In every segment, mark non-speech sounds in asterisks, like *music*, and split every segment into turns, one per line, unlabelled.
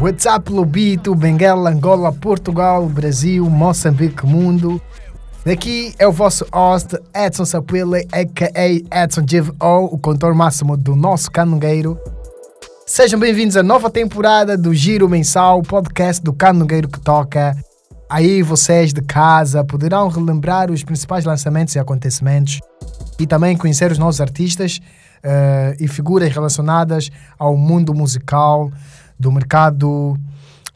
WhatsApp, Lobito, Benguela, Angola, Portugal, Brasil, Moçambique, Mundo. Daqui é o vosso host, Edson Sapuele, a.k.a. Edson GVO, o contor máximo do nosso canungueiro. Sejam bem-vindos à nova temporada do Giro Mensal, podcast do canungueiro que toca. Aí vocês de casa poderão relembrar os principais lançamentos e acontecimentos e também conhecer os nossos artistas uh, e figuras relacionadas ao mundo musical, do mercado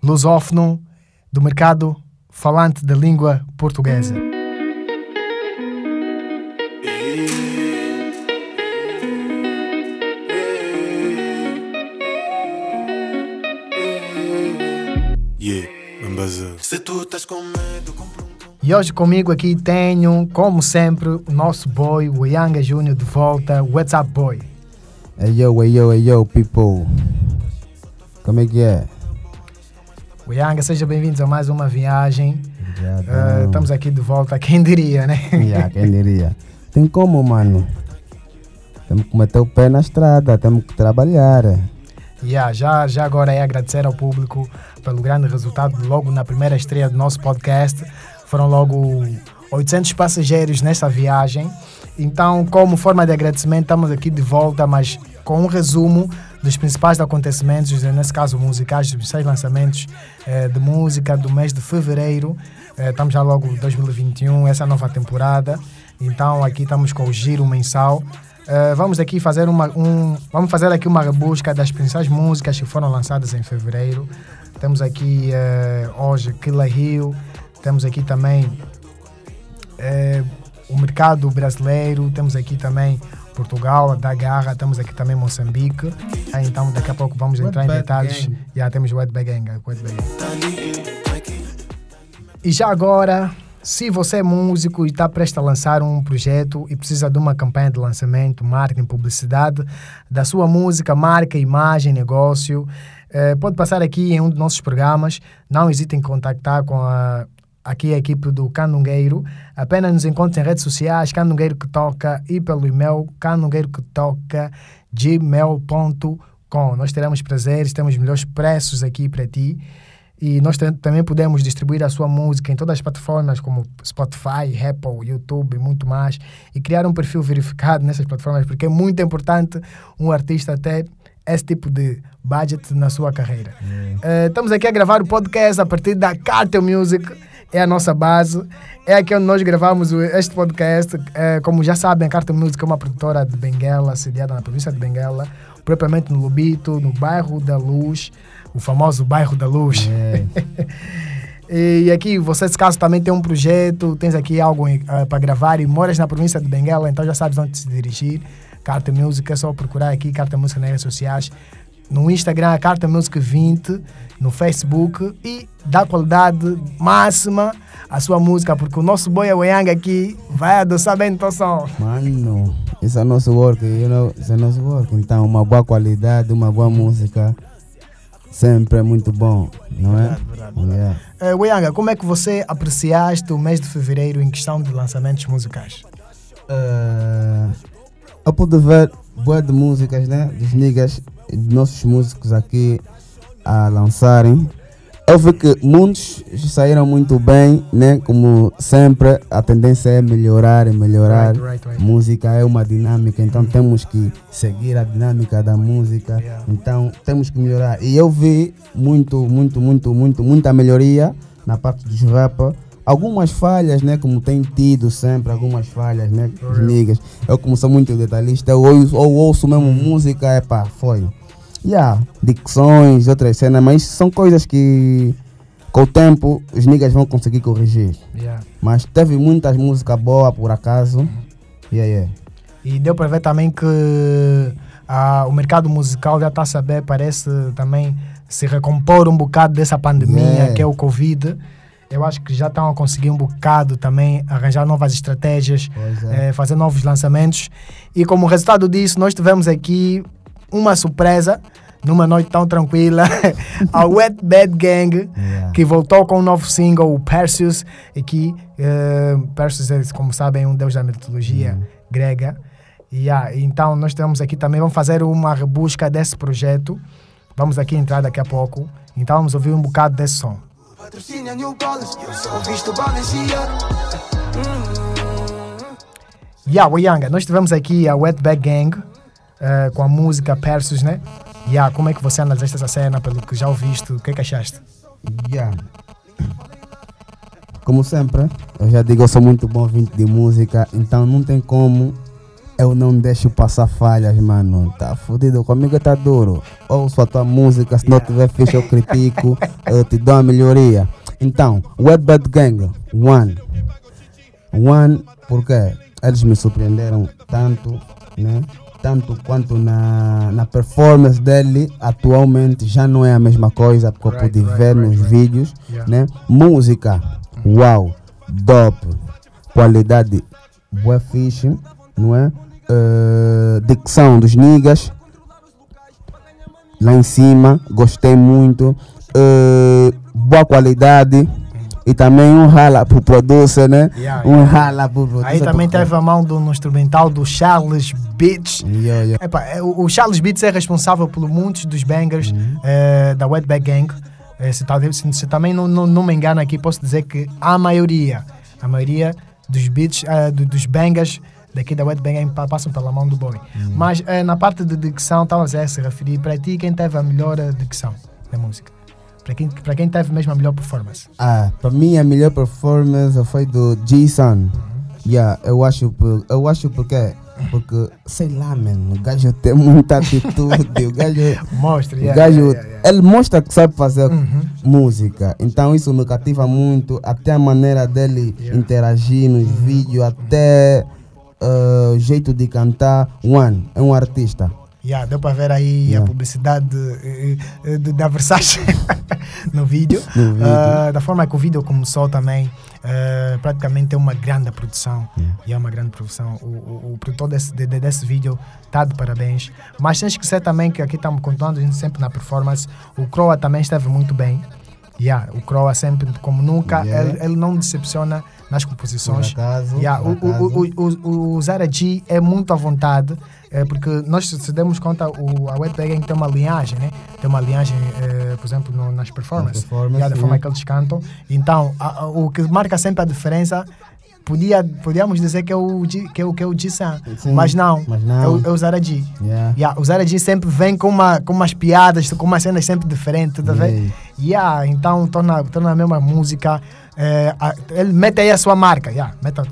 lusófono, do mercado falante da língua portuguesa. E hoje comigo aqui tenho, como sempre, o nosso boy, o Yanga Júnior, de volta. What's up, boy?
Hey yo, hey yo, hey yo, people. Como é que é?
O Yanga, seja bem-vindos a mais uma viagem. Uh, estamos aqui de volta, quem diria, né?
yeah, quem diria. Tem como, mano? Temos que meter o pé na estrada, temos que trabalhar.
Yeah, já, já agora é agradecer ao público pelo grande resultado logo na primeira estreia do nosso podcast. Foram logo 800 passageiros nessa viagem. Então, como forma de agradecimento, estamos aqui de volta, mas com um resumo dos principais acontecimentos, nesse caso musicais, dos seis lançamentos eh, de música do mês de fevereiro. Eh, estamos já logo em 2021, essa nova temporada. Então, aqui estamos com o giro mensal. Vamos aqui fazer uma um, vamos fazer aqui uma busca das principais músicas que foram lançadas em fevereiro. Temos aqui hoje Killa Hill, temos aqui também é, o mercado brasileiro, temos aqui também Portugal, da Garra, temos aqui também Moçambique. Ah, então daqui a pouco vamos entrar em detalhes. Já temos o Wet Bagenga. E já agora, se você é músico e está prestes a lançar um projeto e precisa de uma campanha de lançamento, marketing, publicidade da sua música, marca, imagem, negócio, eh, pode passar aqui em um dos nossos programas. Não hesite em contactar com a aqui a equipe do Canungueiro. Apenas nos encontre em redes sociais, Canungueiro que toca e pelo e-mail canungueiro que toca gmail.com. Nós teremos prazeres, temos melhores preços aqui para ti. E nós também podemos distribuir a sua música em todas as plataformas como Spotify, Apple, YouTube e muito mais. E criar um perfil verificado nessas plataformas, porque é muito importante um artista ter esse tipo de budget na sua carreira. Uh, estamos aqui a gravar o podcast a partir da Cartel Music é a nossa base. É aqui onde nós gravamos este podcast. É, como já sabem, a Carta Música é uma produtora de Benguela, sediada na província de Benguela, propriamente no Lubito, no bairro da Luz, o famoso bairro da Luz. É. *laughs* e aqui, você, se caso também tem um projeto, tens aqui algo uh, para gravar e moras na província de Benguela, então já sabes onde se dirigir. Carta Música, é só procurar aqui Carta Música nas redes sociais no Instagram, a Carta Music 20, no Facebook e dá qualidade máxima à sua música, porque o nosso boy Yang aqui vai adoçar bem o som.
Mano, esse é o nosso work, you know, esse é o nosso work. Então, uma boa qualidade, uma boa música, sempre é muito bom, não é? Verdade, verdade.
Yeah. Uh, como é que você apreciaste o mês de fevereiro em questão de lançamentos musicais?
Uh, eu pude ver boa de músicas, né? Dos niggas nossos músicos aqui a lançarem. Eu vi que muitos saíram muito bem, né? Como sempre, a tendência é melhorar e melhorar. Right, right, right. Música é uma dinâmica, então temos que seguir a dinâmica da música. Yeah. Então temos que melhorar. E eu vi muito, muito, muito, muito, muita melhoria na parte dos rappers algumas falhas, né? Como tem tido sempre, algumas falhas, né? Os niggas. Eu como sou muito detalhista, ou, ou ouço mesmo música, é pá, foi yeah, dicções, outras cenas, mas são coisas que com o tempo os niggas vão conseguir corrigir. Yeah. Mas teve muitas músicas boas por acaso. Uhum. Yeah, yeah.
E deu para ver também que uh, o mercado musical já está a saber, parece também se recompor um bocado dessa pandemia yeah. que é o Covid. Eu acho que já estão a conseguir um bocado também arranjar novas estratégias, é. Eh, fazer novos lançamentos. E como resultado disso, nós tivemos aqui uma surpresa numa noite tão tranquila, *laughs* a Wet Bad Gang, yeah. que voltou com um novo single, o Perseus, aqui, uh, Perseus é, como sabem, um deus da mitologia mm. grega. Yeah, então nós temos aqui também, vamos fazer uma rebusca desse projeto, vamos aqui entrar daqui a pouco, Então vamos ouvir um bocado desse som.
Patrocina New Balance, eu só visto Balenciaga.
Yeah, Wayanga, nós tivemos aqui a Wetback Gang eh, com a música Persus, né? Yeah, como é que você analisaste essa cena, pelo que já ouviste, o que é que achaste?
Yeah. Como sempre, eu já digo, eu sou muito bom ouvinte de música, então não tem como eu não deixo passar falhas, mano. Tá fudido, comigo tá duro. Ouço a tua música, se não tiver ficha eu critico, eu te dou a melhoria. Então, Wet Bad Gang, One. One, porque eles me surpreenderam tanto, né? Tanto quanto na, na performance dele, atualmente já não é a mesma coisa que eu pude
right,
ver
right,
nos vídeos,
Yeah.
né? Música, uau, dope, qualidade, boa fixe, não é? Eh, dicção dos niggas, lá em cima, gostei muito, Eh, boa qualidade e também um rala pro producer, né?
Yeah,
um rala pro producer.
Aí também teve a mão do, no instrumental do Charles Beats.
Yeah, yeah.
Epá, é, o, o Charles Beats é responsável por muitos dos bangers eh, da Wetback Gang. Eh, se, se- se também não, não, não me engano aqui, posso dizer que a maioria, a maioria dos beats, eh, do- dos bangers daqui da Wetback Gang pa- passam pela mão do boy. Mas eh, na parte de dicção, estavas a se referir para ti quem teve a melhor dicção da música. Para quem, para quem teve mesmo a melhor performance.
Ah, para mim a melhor performance foi do G-Sun. Yeah, eu acho, eu acho porque, porque, sei lá, mano, o gajo tem muita atitude, o *laughs* gajo,
Mostra,
o
yeah,
gajo
yeah, yeah,
ele mostra que sabe fazer
Uhum.
música, então isso me cativa muito, até a maneira dele.
Uhum.
interagir nos vídeos, até ah, o jeito de cantar, one, é um artista.
Yeah, deu para ver aí a
Yeah.
publicidade eh, eh, de- da Versace *laughs* no vídeo.
No vídeo.
Ah, da forma que o vídeo começou também, eh, praticamente é uma grande produção.
Yeah.
E é uma grande produção. O, o, o produtor desse, de- de- desse vídeo está de parabéns. Mas tens que ser também que aqui estamos contando a gente sempre na performance. O Croa também esteve muito bem. Yeah, o Croa sempre, como nunca,
Yeah.
ele, ele não decepciona nas composições.
Por acaso,
Yeah,
por
o, o, o, o, o Zara G é muito à vontade, é, porque nós se demos conta, o, a Gang tem uma linhagem, né? Tem uma linhagem, eh, por exemplo, no- nas performances, yeah, da forma que eles cantam. Então, a- a- o que marca sempre a diferença, podia, podíamos dizer que é o que é o, que é o mas não,
mas não.
É, o, é o Zara G.
Yeah.
Yeah, o Zara G sempre vem com, uma, com umas piadas, com umas cenas sempre diferentes, tá vendo?
Yeah.
Yeah, então torna, torna a mesma música. eh, a- ele mete aí a sua marca, yeah, meta,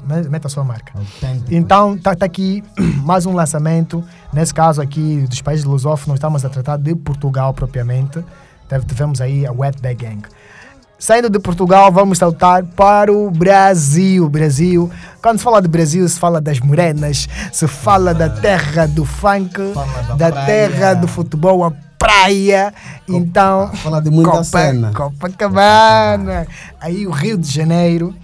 a sua marca.
Autêntico.
Então, tá, tá aqui *clears throat* mais um lançamento. Nesse caso aqui, dos países lusófonos, estamos a tratar de Portugal propriamente. Tivemos aí a Wetback Gang. Saindo de Portugal, vamos saltar para o Brasil. Brasil. Quando se fala de Brasil, se fala das morenas, se fala da terra do funk,
da
da terra do futebol, a praia. Então,
Fala de muita
Copa-
cena.
Copacabana. Aí o Rio de Janeiro.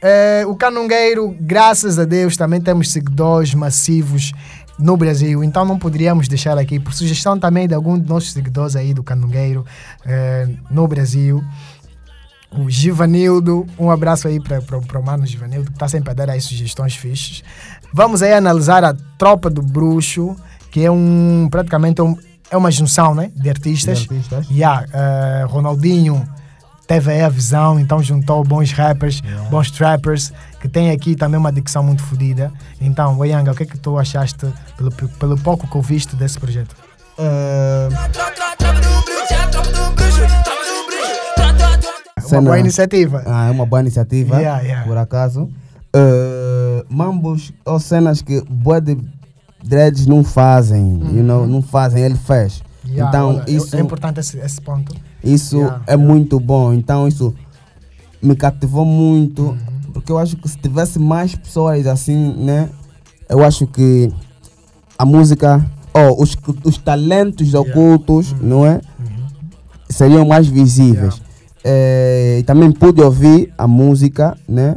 Eh, o Canungueiro, graças a Deus, também temos seguidores massivos no Brasil. Então não poderíamos deixar aqui, por sugestão também de algum dos nossos seguidores aí do Canungueiro eh, no Brasil. O Givanildo, um abraço aí para o mano Givanildo, que está sempre a dar aí sugestões fixes. Vamos aí analisar a Tropa do Bruxo, que é um praticamente um- é uma junção né, de artistas.
De artistas.
Yeah, eh, Ronaldinho teve aí a visão, então juntou bons rappers, bons trappers, que tem aqui também uma dicção muito fodida. Então, Wayanga, o que é que tu achaste pelo, pelo pouco que ouviste desse projeto?
Ah, Cena-
boa iniciativa.
Ah, é uma boa iniciativa,
Yeah, yeah.
por acaso. Uh, mambos ou cenas que boa de dreads não fazem, you know, não fazem, ele fez.
Uhum. Yeah,
então,
olha, é-
isso,
é importante esse, esse ponto.
isso é muito bom. Então, isso me cativou muito,
Uhum.
porque eu acho que se tivesse mais pessoas assim, né, eu acho que a música, oh, os, os talentos ocultos, não é? seriam mais visíveis. E também pude ouvir a música, né?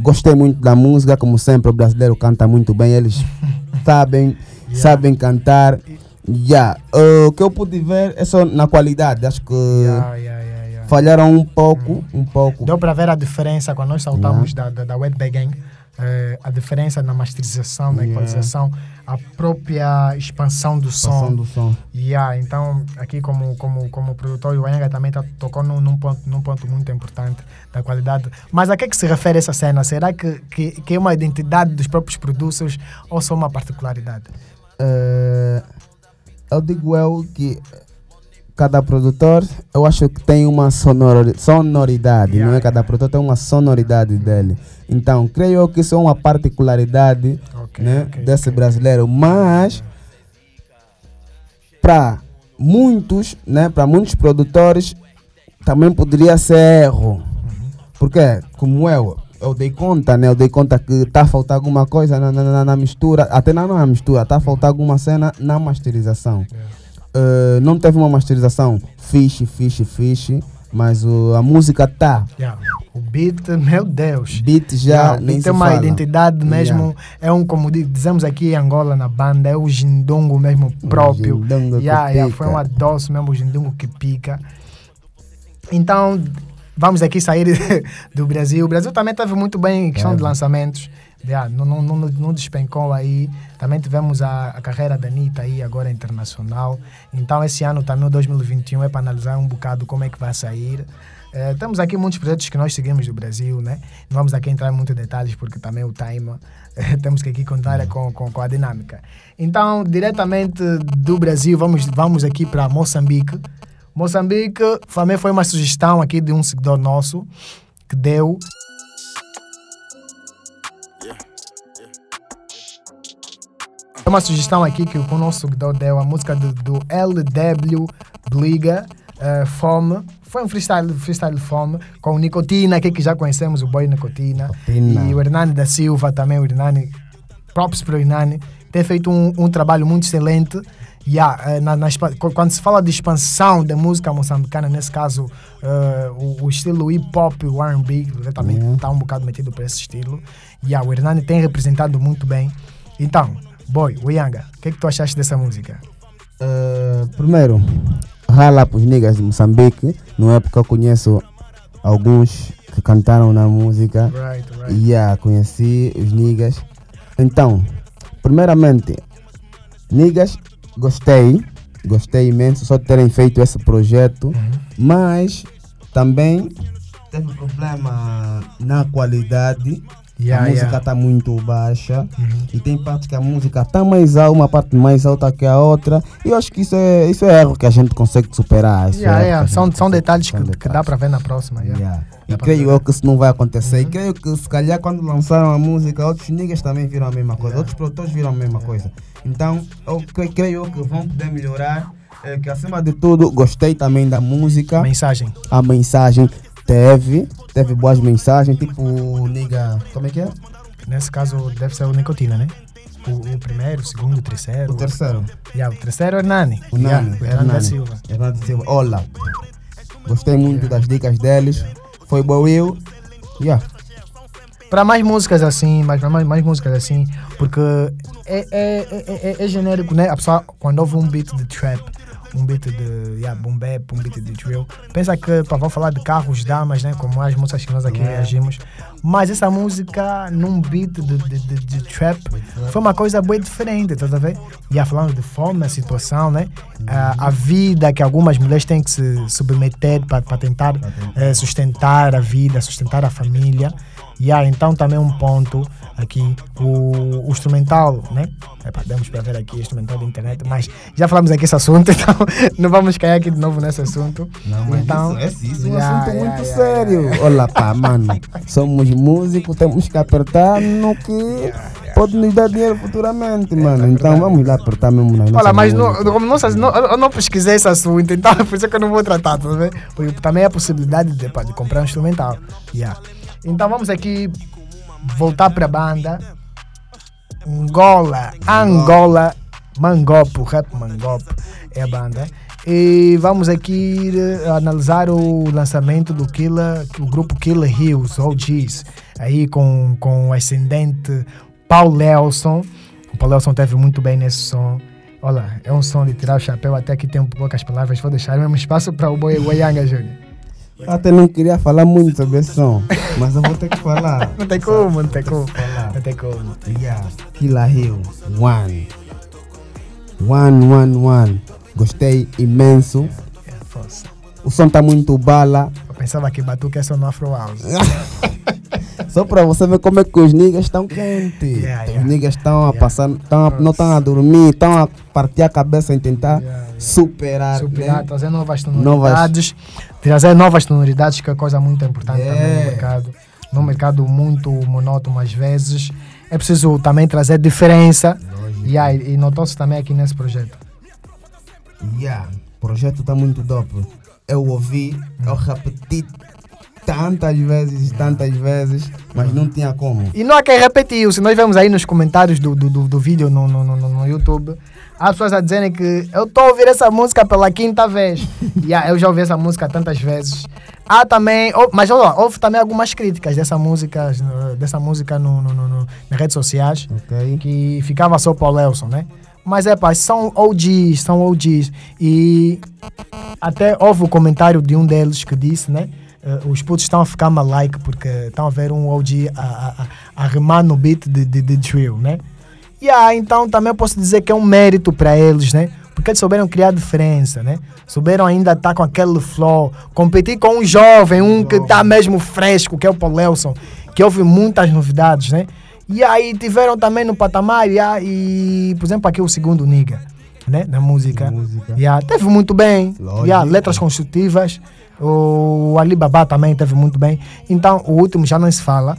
Gostei muito da música, como sempre, o brasileiro canta muito bem, eles *laughs* sabem, sabem cantar. Yeah. eh, o que eu pude ver é só na qualidade, acho que
Yeah, yeah, yeah, yeah.
falharam um pouco, um pouco.
Deu para ver a diferença quando nós saltamos da, da, da Wet Gang. Eh, a diferença na masterização, na
Yeah.
equalização, a própria expansão do som.
Passando o som.
Yeah, então, aqui como, como, como produtor, o Enga também tá, tocou num, num, ponto, num ponto muito importante da qualidade. Mas a que é que se refere essa cena? Será que, que, que é uma identidade dos próprios producers ou só uma particularidade?
Eh, eu digo eu que cada produtor, eu acho que tem uma sonori- sonoridade,
Yeah,
não é? Cada
yeah.
produtor tem uma sonoridade dele. Então, creio que isso é uma particularidade
Ok,
né,
ok,
desse
ok.
brasileiro, mas para muitos, né, para muitos produtores também poderia ser erro. Porque, como eu, eu dei conta, né? Eu dei conta que está a faltar alguma coisa na, na, na- na mistura, até não na mistura, está a faltar alguma cena na masterização. Eh, não teve uma masterização fixe, fixe, fixe, mas o- a música tá.
Yeah. O beat, meu Deus.
Beat já
Yeah, o
nem
tem uma
fala.
identidade mesmo. É um, como di- dizemos aqui em Angola na banda, é o gindongo mesmo próprio.
gindongo que
Yeah, yeah, foi
pica.
uma dose mesmo, o gindongo que pica. Então, vamos aqui sair *laughs* do Brasil. O Brasil também teve muito bem em questão de
Teve.
lançamentos. Yeah, não, não, não, não despencou aí. Também tivemos a, a carreira da Anitta aí, agora internacional. Então, esse ano também, o 2021, é para analisar um bocado como é que vai sair. Eh, temos aqui muitos projetos que nós seguimos do Brasil, né? Não vamos aqui entrar em muitos detalhes porque também o time *laughs* eh, temos que aqui contar é com, com, com a dinâmica. Então, diretamente do Brasil, vamos, vamos aqui para Moçambique. Moçambique também foi uma sugestão aqui de um seguidor nosso que deu. É uma sugestão aqui que o nosso seguidor deu, a música do, do LW Bliga, eh, Fome. Foi um freestyle, freestyle Fome, com o Nicotina, aqui que já conhecemos, o boy Nicotina.
Nicotina.
E o Hernani da Silva também, o Hernani, props para o Hernani, tem feito um, um trabalho muito excelente. Yeah, eh, na, na quando se fala de expansão da música moçambicana, nesse caso, eh, o, o estilo hip hop, o RB, também está um bocado metido para esse estilo. Yeah, o Hernani tem representado muito bem. Então, boy, o Yanga, o que, é que tu achaste dessa música?
Eh, primeiro, rala para os niggas de Moçambique, não é porque eu conheço alguns que cantaram na música.
Right, right.
Yeah, conheci os niggas. Então, primeiramente, niggas, gostei. Gostei imenso só de terem feito esse projeto.
Uhum.
Mas também teve problema na qualidade.
Yeah,
a música
yeah.
está muito baixa.
Uhum.
E tem partes que a música está mais alta, uma parte mais alta que a outra. E eu acho que isso é, isso é erro que a gente consegue superar. É
Yeah, yeah.
a
São, são detalhes que,
são
que dá
detalhes.
para ver na próxima. Yeah.
Yeah.
Dá
E creio eu que isso não vai acontecer. E creio que se calhar quando lançaram a música, outros niggas também viram a mesma coisa.
Yeah.
Outros produtores viram a mesma coisa. Então, eu cre- creio eu que vão poder melhorar. É, que acima de tudo, gostei também da música.
Mensagem.
A mensagem teve. Teve boas mensagens. Tipo, nigga. Como é que é?
Nesse caso, deve ser o Nicotina, né? O, o primeiro, o segundo, o terceiro.
O terceiro.
Yeah, o terceiro é o Hernani.
O
Yeah,
Nani.
o Hernani da
Nani.
Silva.
Hernani Silva. Olá. Gostei muito das dicas deles. Foi bom eu. Yeah.
Para mais músicas assim, mais, mais, mais músicas assim, porque é, é, é, é, é genérico, né? A pessoa, quando ouve um beat de trap, um beat de yeah, boom bap, um beat de drill, pensa que pá, vão falar de carros, damas, né? Como as músicas que nós aqui
Yeah.
reagimos. Mas essa música, num beat de, de, de, de trap, foi uma coisa bem diferente, tá a ver? E falando de fome, a situação, né? A, a vida que algumas mulheres têm que se submeter para tentar eh, sustentar a vida, sustentar a família. E há então também um ponto aqui, o, o instrumental, né? Epa, demos para ver aqui o instrumental da internet, mas já falamos aqui esse assunto, *laughs* então não vamos cair aqui de novo nesse assunto. então,
isso, esse, isso é um
yeah,
assunto
yeah,
muito
yeah,
sério. Olha pá, mano. Somos músicos, temos que apertar no que pode nos dar dinheiro futuramente, mano. então vamos lá apertar mesmo nas
Olha, mas não, como não, não, eu não pesquisei esse assunto, então *laughs* por isso que eu não vou tratar, tá vendo? Porque também é a possibilidade de, de comprar um instrumental. Yeah. Então vamos aqui voltar para a banda. Angola, Angola, Mangopo, Rap Mangopo é a banda. E vamos aqui eh, analisar o lançamento do Killer, o grupo Killer Hills, OGs, aí com, com o ascendente Paul Lelson. O Paul Lelson teve muito bem nesse som. Olha, é um som de tirar o chapéu, até aqui tem poucas palavras, vou deixar mesmo espaço para o Boi Goianga Júnior.
Eu até não queria falar muito sobre esse som, mas eu vou ter que falar.
Não tem como, não tem como.
Falar.
tem como.
Yeah. Killa Hill, One. One, one, one. Gostei imenso.
É.
O som tá muito bala.
Eu pensava que Batuque é só no Afro House. *laughs*
Só pra você ver como é que os niggas estão quentes.
Yeah,
Os
yeah.
niggas estão a
Yeah.
passar, tão a- não estão a dormir, estão a partir a cabeça em tentar superar.
Superar,
né?
trazer novas tonalidades. Trazer novas tonalidades, que é coisa muito importante também no mercado. Num mercado muito monótono às vezes. É preciso também trazer diferença. Yeah, e notou-se também aqui nesse projeto.
Yeah, o projeto tá muito dope. Eu ouvi, eu repeti tantas vezes, tantas vezes, mas não tinha como.
E não há quem repetiu. Se nós vemos aí nos comentários do, do, do, do vídeo no, no, no, no YouTube, há pessoas a dizerem que eu estou a ouvir essa música pela quinta vez. *laughs* yeah, eu já ouvi essa música tantas vezes. Há também, mas olha, lá, houve também algumas críticas dessa música, dessa música no, no, no- no- nas redes sociais,
Ok?
que ficava só para o Nelson, né? Mas é pá, são OGs, são OGs. E até houve o comentário de um deles que disse, né? Eh, os putos estão a ficar malike porque estão a ver um OG a, a, a, rimar no beat de, de, de drill, né? E aí, então também posso dizer que é um mérito para eles, né? Porque eles souberam criar diferença, né? Souberam ainda estar com aquele flow, competir com um jovem, um que está mesmo fresco, que é o Paul Nelson, que ouve muitas novidades, né? E aí tiveram também no patamar, e, aí, e por exemplo, aqui o segundo Niga, né? Na música.
Música.
Yeah, teve muito bem. Yeah, letras construtivas. O Alibaba também teve muito bem. Então, o último já não se fala.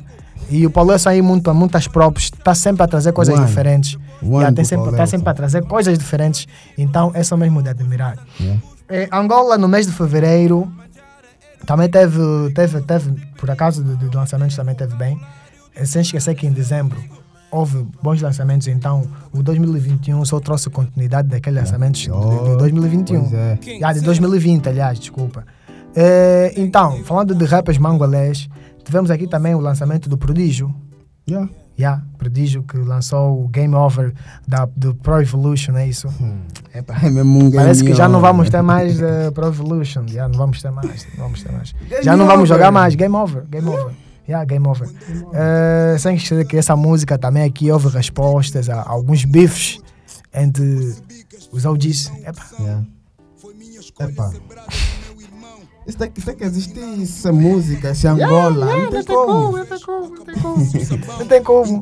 E o Paulo Elson aí, muito, muitas próprias, está sempre a trazer coisas
One.
diferentes.
One
Yeah, tem sempre,
Paulo
tá sempre a trazer coisas diferentes. Então, é só mesmo de admirar.
Yeah.
Eh, Angola, no mês de fevereiro, também teve, teve, teve por acaso, de, de lançamentos também teve bem. Eh, Sem esquecer que em dezembro houve bons lançamentos, então o 2021 só trouxe continuidade daqueles lançamentos de, de 2021.
Pois é.
Ah, de 2020, aliás, desculpa. Eh, então, falando de rappers mangolés, tivemos aqui também o lançamento do Prodígio.
Yeah.
Yeah, Prodígio que lançou o Game Over da, do Pro Evolution, é isso? Epa.
É mesmo um
Parece que
game
já não
over.
vamos ter mais uh, Pro Evolution. Já não vamos ter mais. Não vamos ter mais.
Game
já não vamos
over.
jogar mais. Game over. Game over. Yeah, game over. Eh, sem esquecer que essa música também aqui houve respostas a alguns bifes entre os OGs. Epa.
Yeah. Epa. Isso tem, que- tem que existir essa música, essa Angola. não tem como.
Não tem como, não tem como. *laughs* Não tem como.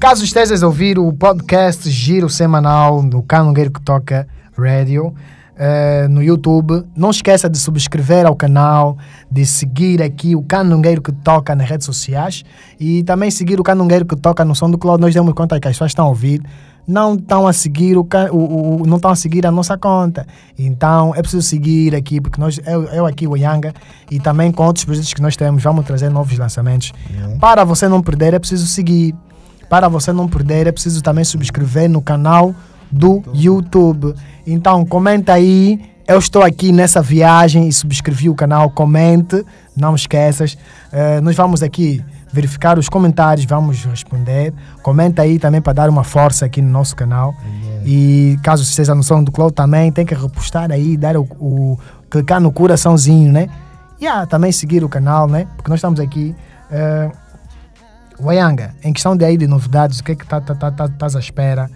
Caso estejas a ouvir o podcast Giro Semanal do Canongueiro que Toca Radio eh, no YouTube, não esqueça de subscrever ao canal, de seguir aqui o Canongueiro que Toca nas redes sociais e também seguir o Canongueiro que Toca no Som do Cloud. Nós demos conta que as pessoas estão a ouvir não estão a seguir o, o- o- não estão a seguir a nossa conta. Então é preciso seguir aqui, porque nós, eu, eu aqui, o Yanga, e também com outros projetos que nós temos, vamos trazer novos lançamentos. Para você não perder, é preciso seguir. Para você não perder, é preciso também subscrever no canal do YouTube. Então comenta aí. Eu estou aqui nessa viagem e subscrevi o canal. Comente, não esqueças. Eh, nós vamos aqui verificar os comentários, vamos responder. Comenta aí também para dar uma força aqui no nosso canal. E caso esteja no som do Cloud também, tem que repostar aí, dar o, o- clicar no coraçãozinho, né? E ah, também seguir o canal, né? Porque nós estamos aqui. eh, Wayanga, em questão de aí de novidades, o que é que estás tá, tá, tá, estás à espera?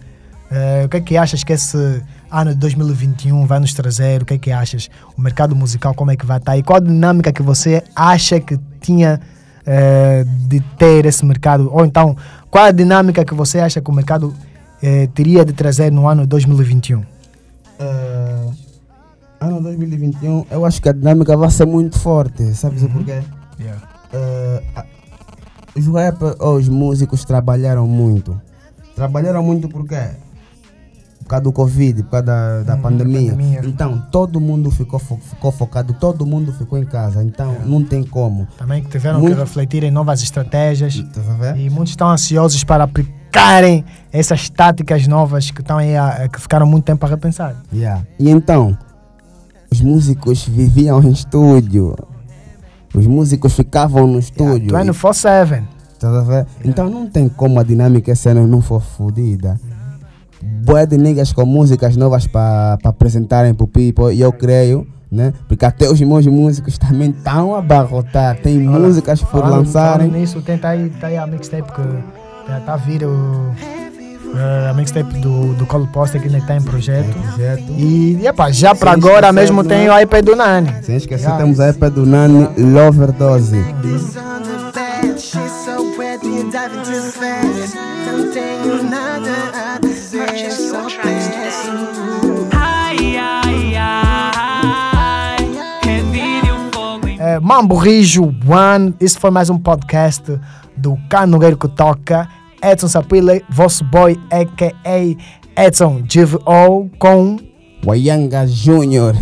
Eh, o que é que achas que esse ano de 2021 vai nos trazer? O que é que achas? O mercado musical, como é que vai estar? E qual a dinâmica que você acha que tinha eh, de ter esse mercado? Ou então, qual a dinâmica que você acha que o mercado eh, teria de trazer no ano de 2021?
Eh, ano 2021, eu acho que a dinâmica vai ser muito forte. Sabes o porquê? Eh, a- os rappers ou os músicos trabalharam muito. Trabalharam muito por quê? Por causa do Covid, por causa da, da
Hum,
pandemia.
pandemia.
Então, todo mundo ficou, fo- ficou focado, todo mundo ficou em casa. Então, não tem como.
Também tiveram
Muito-
que refletir em novas estratégias.
Ver?
E muitos estão ansiosos para aplicarem essas táticas novas que estão aí a, que ficaram muito tempo a repensar.
Yeah. E então, os músicos viviam em estúdio. Os músicos ficavam no estúdio.
Yeah, 24-7.
Estás a ver? Então não tem como a dinâmica esse ano não for fodida. Boa de niggas com músicas novas para apresentarem pro people. E eu creio, né? Porque até os meus músicos também estão a abarrotar. Tem
Olha,
músicas por
falando-
lançarem.
falando nisso, tem, tá, aí, tá aí a mixtape que já tá a vir o, eh, a mixtape do, do Colo Poster que ainda está em projeto.
Projeto.
E epa, já para agora
esquecer
mesmo tem o iPad do Nani.
Sem esquecer,
Já.
temos a época do Nani Loverdose.
Is
tracks.
Ai, ai, ai, o fogo em
Eh, Mambo Rijo One, isso foi mais um podcast do Canogueiro que Toca. Edson Sapile, vosso boy, a.k.a. Edson GVO, com
Wayanga Júnior.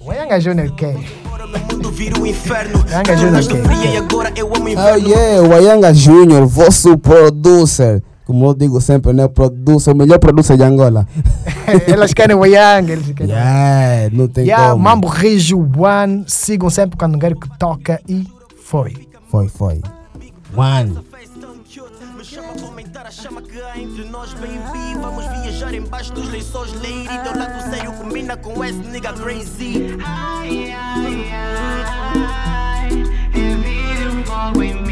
o Yanga Junior que
Agora meu mundo vira inferno.
Yanga Junior
Estou
que
fria e agora eu amo o
Oh yeah, Wayanga Júnior, vosso producer. Como eu digo sempre, né? Producer, o melhor producer de Angola.
elas querem o Yanga, eles querem
Yeah, não tem
Yeah,
como.
Mambo Rijo One, sigam sempre o Canogueiro que Toca e foi.
Foi, foi. One.
Me chama a que há entre nós, baby. Vamos viajar embaixo dos lençóis, lady. Teu lado sério combina com esse nigga crazy.
Ai, ai, ai, fogo em mim. Oh,